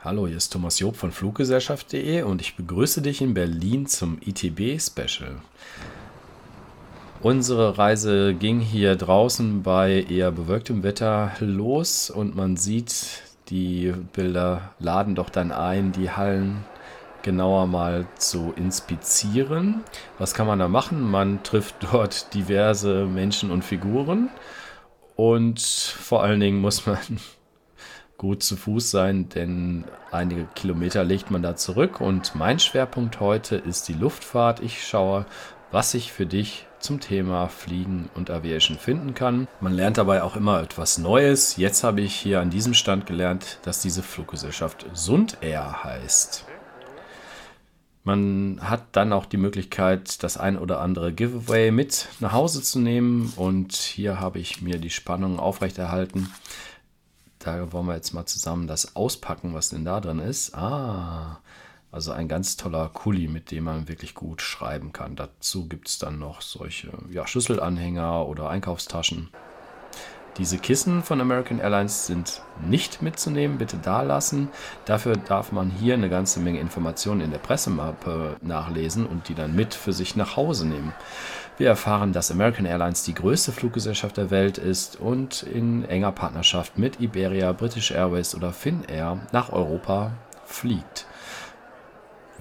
Hallo, hier ist Thomas Job von Fluggesellschaft.de und ich begrüße dich in Berlin zum ITB-Special. Unsere Reise ging hier draußen bei eher bewölktem Wetter los und man sieht, die Bilder laden doch dann ein, die Hallen genauer mal zu inspizieren. Was kann man da machen? Man trifft dort diverse Menschen und Figuren und vor allen Dingen muss man gut zu Fuß sein, denn einige Kilometer legt man da zurück. Und mein Schwerpunkt heute ist die Luftfahrt. Ich schaue, was ich für dich zum Thema Fliegen und Aviation finden kann. Man lernt dabei auch immer etwas Neues. Jetzt habe ich hier an diesem Stand gelernt, dass diese Fluggesellschaft Sund Air heißt. Man hat dann auch die Möglichkeit, das ein oder andere Giveaway mit nach Hause zu nehmen. Und hier habe ich mir die Spannung aufrechterhalten. Da wollen wir jetzt mal zusammen das auspacken, was denn da drin ist. Ah, also ein ganz toller Kuli, mit dem man wirklich gut schreiben kann. Dazu gibt es dann noch solche ja, Schlüsselanhänger oder Einkaufstaschen. Diese Kissen von American Airlines sind nicht mitzunehmen, bitte da lassen. Dafür darf man hier eine ganze Menge Informationen in der Pressemappe nachlesen und die dann mit für sich nach Hause nehmen. Wir erfahren, dass American Airlines die größte Fluggesellschaft der Welt ist und in enger Partnerschaft mit Iberia, British Airways oder Finnair nach Europa fliegt.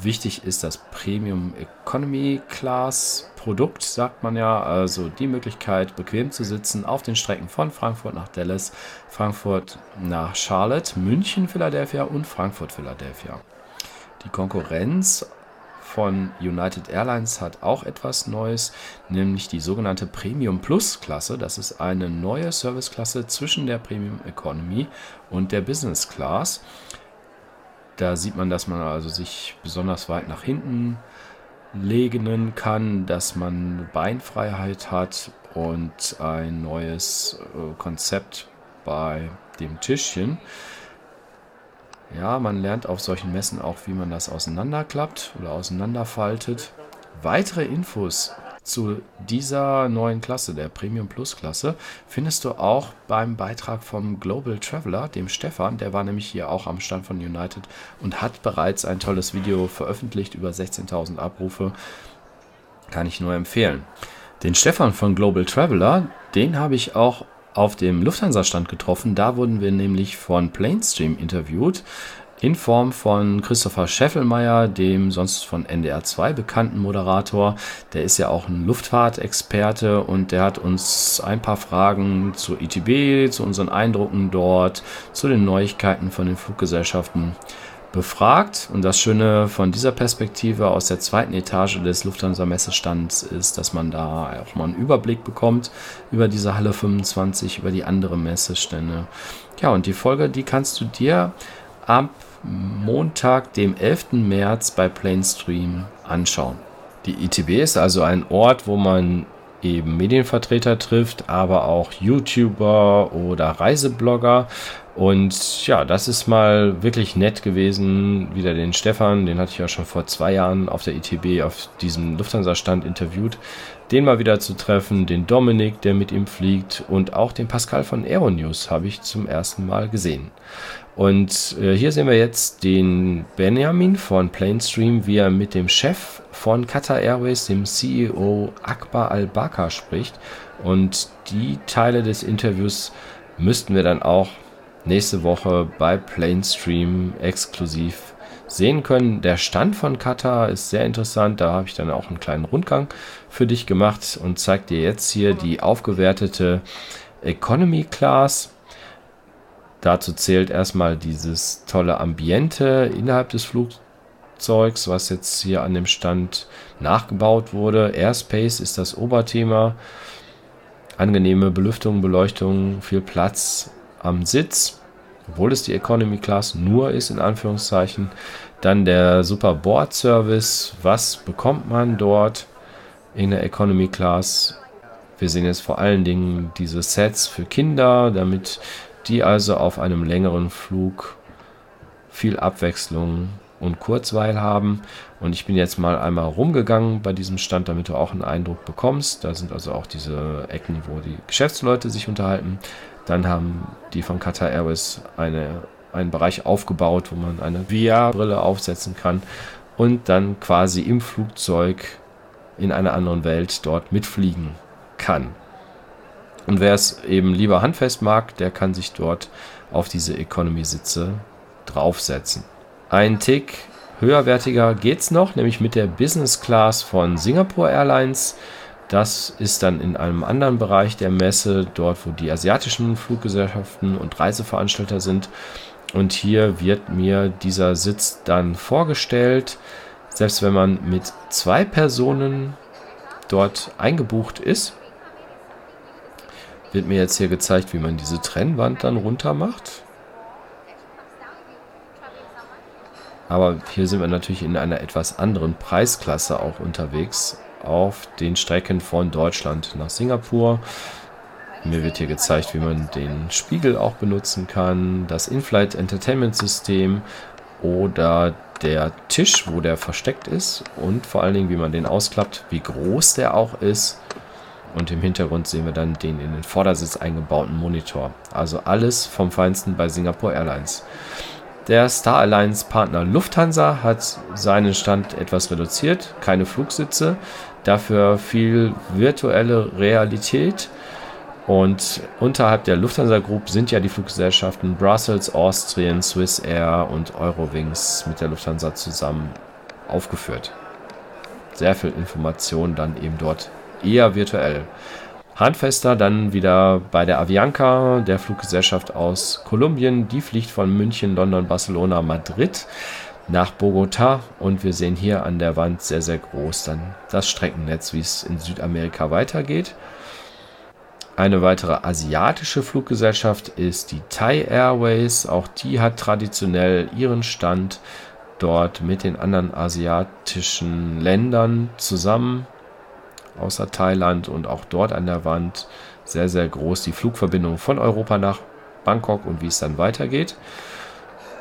Wichtig ist das Premium Economy Class Produkt, sagt man ja, also die Möglichkeit, bequem zu sitzen auf den Strecken von Frankfurt nach Dallas, Frankfurt nach Charlotte, München, Philadelphia und Frankfurt, Philadelphia. Die Konkurrenz von United Airlines hat auch etwas Neues, nämlich die sogenannte Premium Plus Klasse. Das ist eine neue Serviceklasse zwischen der Premium Economy und der Business Class. Da sieht man, dass man also sich besonders weit nach hinten legen kann, dass man Beinfreiheit hat und ein neues äh, Konzept bei dem Tischchen. Ja, man lernt auf solchen Messen auch, wie man das auseinanderklappt oder auseinanderfaltet. Weitere Infos zu dieser neuen Klasse, der Premium Plus Klasse, findest du auch beim Beitrag vom Global Traveler, dem Stefan. Der war nämlich hier auch am Stand von United und hat bereits ein tolles Video veröffentlicht, über 16.000 Abrufe. Kann ich nur empfehlen. Den Stefan von Global Traveler, den habe ich auch auf dem Lufthansa-Stand getroffen. Da wurden wir nämlich von Planestream interviewt in Form von Christopher Scheffelmeier, dem sonst von NDR 2 bekannten Moderator. Der ist ja auch ein Luftfahrtexperte und der hat uns ein paar Fragen zur ITB, zu unseren Eindrücken dort, zu den Neuigkeiten von den Fluggesellschaften befragt. Und das Schöne von dieser Perspektive aus der zweiten Etage des Lufthansa Messestands ist, dass man da auch mal einen Überblick bekommt über diese Halle 25, über die anderen Messestände. Ja, und die Folge, die kannst du dir ab Montag, dem 11. März bei Planestream anschauen. Die ITB ist also ein Ort, wo man eben Medienvertreter trifft, aber auch YouTuber oder Reiseblogger. Und ja, das ist mal wirklich nett gewesen. Wieder den Stefan, den hatte ich ja schon vor zwei Jahren auf der ITB auf diesem Lufthansa-Stand interviewt. Den mal wieder zu treffen, den Dominik, der mit ihm fliegt und auch den Pascal von Aeronews habe ich zum ersten Mal gesehen. Und äh, hier sehen wir jetzt den Benjamin von Planestream, wie er mit dem Chef von Qatar Airways, dem CEO Akbar Al-Bakr, spricht. Und die Teile des Interviews müssten wir dann auch nächste Woche bei Planestream exklusiv sehen können. Der Stand von Qatar ist sehr interessant. Da habe ich dann auch einen kleinen Rundgang für dich gemacht und zeige dir jetzt hier die aufgewertete Economy Class Dazu zählt erstmal dieses tolle Ambiente innerhalb des Flugzeugs, was jetzt hier an dem Stand nachgebaut wurde. Airspace ist das Oberthema. Angenehme Belüftung, Beleuchtung, viel Platz am Sitz, obwohl es die Economy Class nur ist, in Anführungszeichen. Dann der Super Board Service. Was bekommt man dort in der Economy Class? Wir sehen jetzt vor allen Dingen diese Sets für Kinder, damit die also auf einem längeren Flug viel Abwechslung und Kurzweil haben. Und ich bin jetzt mal einmal rumgegangen bei diesem Stand, damit du auch einen Eindruck bekommst. Da sind also auch diese Ecken, wo die Geschäftsleute sich unterhalten. Dann haben die von Qatar Airways eine einen Bereich aufgebaut, wo man eine VR-Brille aufsetzen kann und dann quasi im Flugzeug in einer anderen Welt dort mitfliegen kann. Und wer es eben lieber handfest mag, der kann sich dort auf diese Economy-Sitze draufsetzen. Ein Tick höherwertiger geht es noch, nämlich mit der Business Class von Singapore Airlines. Das ist dann in einem anderen Bereich der Messe, dort wo die asiatischen Fluggesellschaften und Reiseveranstalter sind. Und hier wird mir dieser Sitz dann vorgestellt. Selbst wenn man mit zwei Personen dort eingebucht ist, wird mir jetzt hier gezeigt, wie man diese Trennwand dann runter macht. Aber hier sind wir natürlich in einer etwas anderen Preisklasse auch unterwegs auf den Strecken von Deutschland nach Singapur. Mir wird hier gezeigt, wie man den Spiegel auch benutzen kann, das In-Flight Entertainment System oder der Tisch, wo der versteckt ist und vor allen Dingen, wie man den ausklappt, wie groß der auch ist. Und im Hintergrund sehen wir dann den in den Vordersitz eingebauten Monitor. Also alles vom Feinsten bei Singapore Airlines. Der Star Alliance Partner Lufthansa hat seinen Stand etwas reduziert, keine Flugsitze, dafür viel virtuelle Realität. Und unterhalb der Lufthansa Group sind ja die Fluggesellschaften Brussels, Austrian, Swiss Air und Eurowings mit der Lufthansa zusammen aufgeführt. Sehr viel Information dann eben dort eher virtuell. Handfester dann wieder bei der Avianca, der Fluggesellschaft aus Kolumbien. Die fliegt von München, London, Barcelona, Madrid nach Bogota und wir sehen hier an der Wand sehr, sehr groß dann das Streckennetz, wie es in Südamerika weitergeht. Eine weitere asiatische Fluggesellschaft ist die Thai Airways. Auch die hat traditionell ihren Stand dort mit den anderen asiatischen Ländern zusammen außer Thailand und auch dort an der Wand sehr, sehr groß die Flugverbindung von Europa nach Bangkok und wie es dann weitergeht.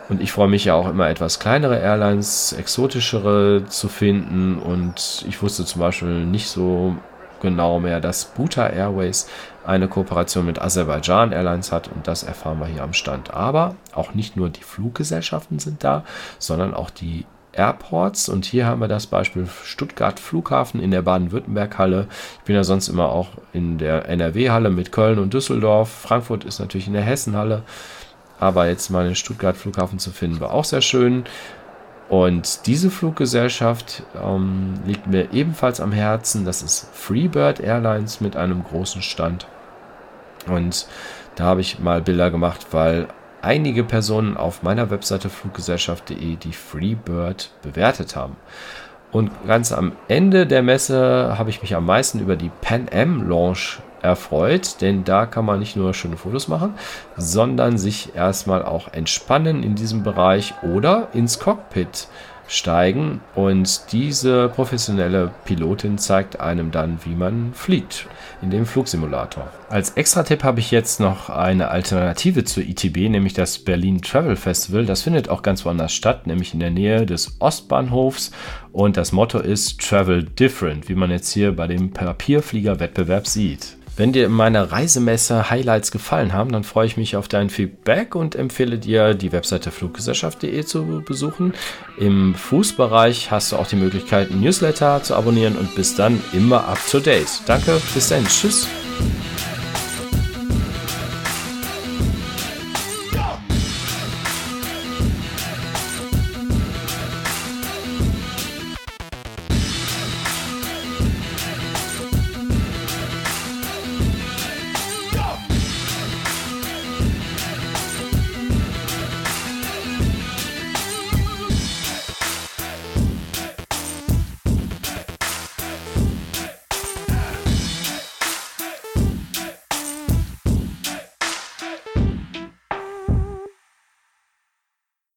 Und ich freue mich ja auch immer etwas kleinere Airlines, exotischere zu finden. Und ich wusste zum Beispiel nicht so genau mehr, dass Buta Airways eine Kooperation mit Aserbaidschan Airlines hat. Und das erfahren wir hier am Stand. Aber auch nicht nur die Fluggesellschaften sind da, sondern auch die Airports. Und hier haben wir das Beispiel Stuttgart Flughafen in der Baden-Württemberg-Halle. Ich bin ja sonst immer auch in der NRW-Halle mit Köln und Düsseldorf. Frankfurt ist natürlich in der Hessen-Halle. Aber jetzt mal den Stuttgart Flughafen zu finden, war auch sehr schön. Und diese Fluggesellschaft ähm, liegt mir ebenfalls am Herzen. Das ist Freebird Airlines mit einem großen Stand. Und da habe ich mal Bilder gemacht, weil einige Personen auf meiner Webseite fluggesellschaft.de die Freebird bewertet haben. Und ganz am Ende der Messe habe ich mich am meisten über die Pan Am Launch erfreut, denn da kann man nicht nur schöne Fotos machen, sondern sich erstmal auch entspannen in diesem Bereich oder ins Cockpit steigen und diese professionelle Pilotin zeigt einem dann, wie man fliegt in dem Flugsimulator. Als Extra-Tipp habe ich jetzt noch eine Alternative zur ITB, nämlich das Berlin Travel Festival. Das findet auch ganz woanders statt, nämlich in der Nähe des Ostbahnhofs und das Motto ist Travel Different, wie man jetzt hier bei dem Papierflieger-Wettbewerb sieht. Wenn dir meine Reisemesse-Highlights gefallen haben, dann freue ich mich auf dein Feedback und empfehle dir, die Webseite fluggesellschaft.de zu besuchen. Im Fußbereich hast du auch die Möglichkeit, Newsletter zu abonnieren und bis dann immer up to date. Danke, bis dann, tschüss.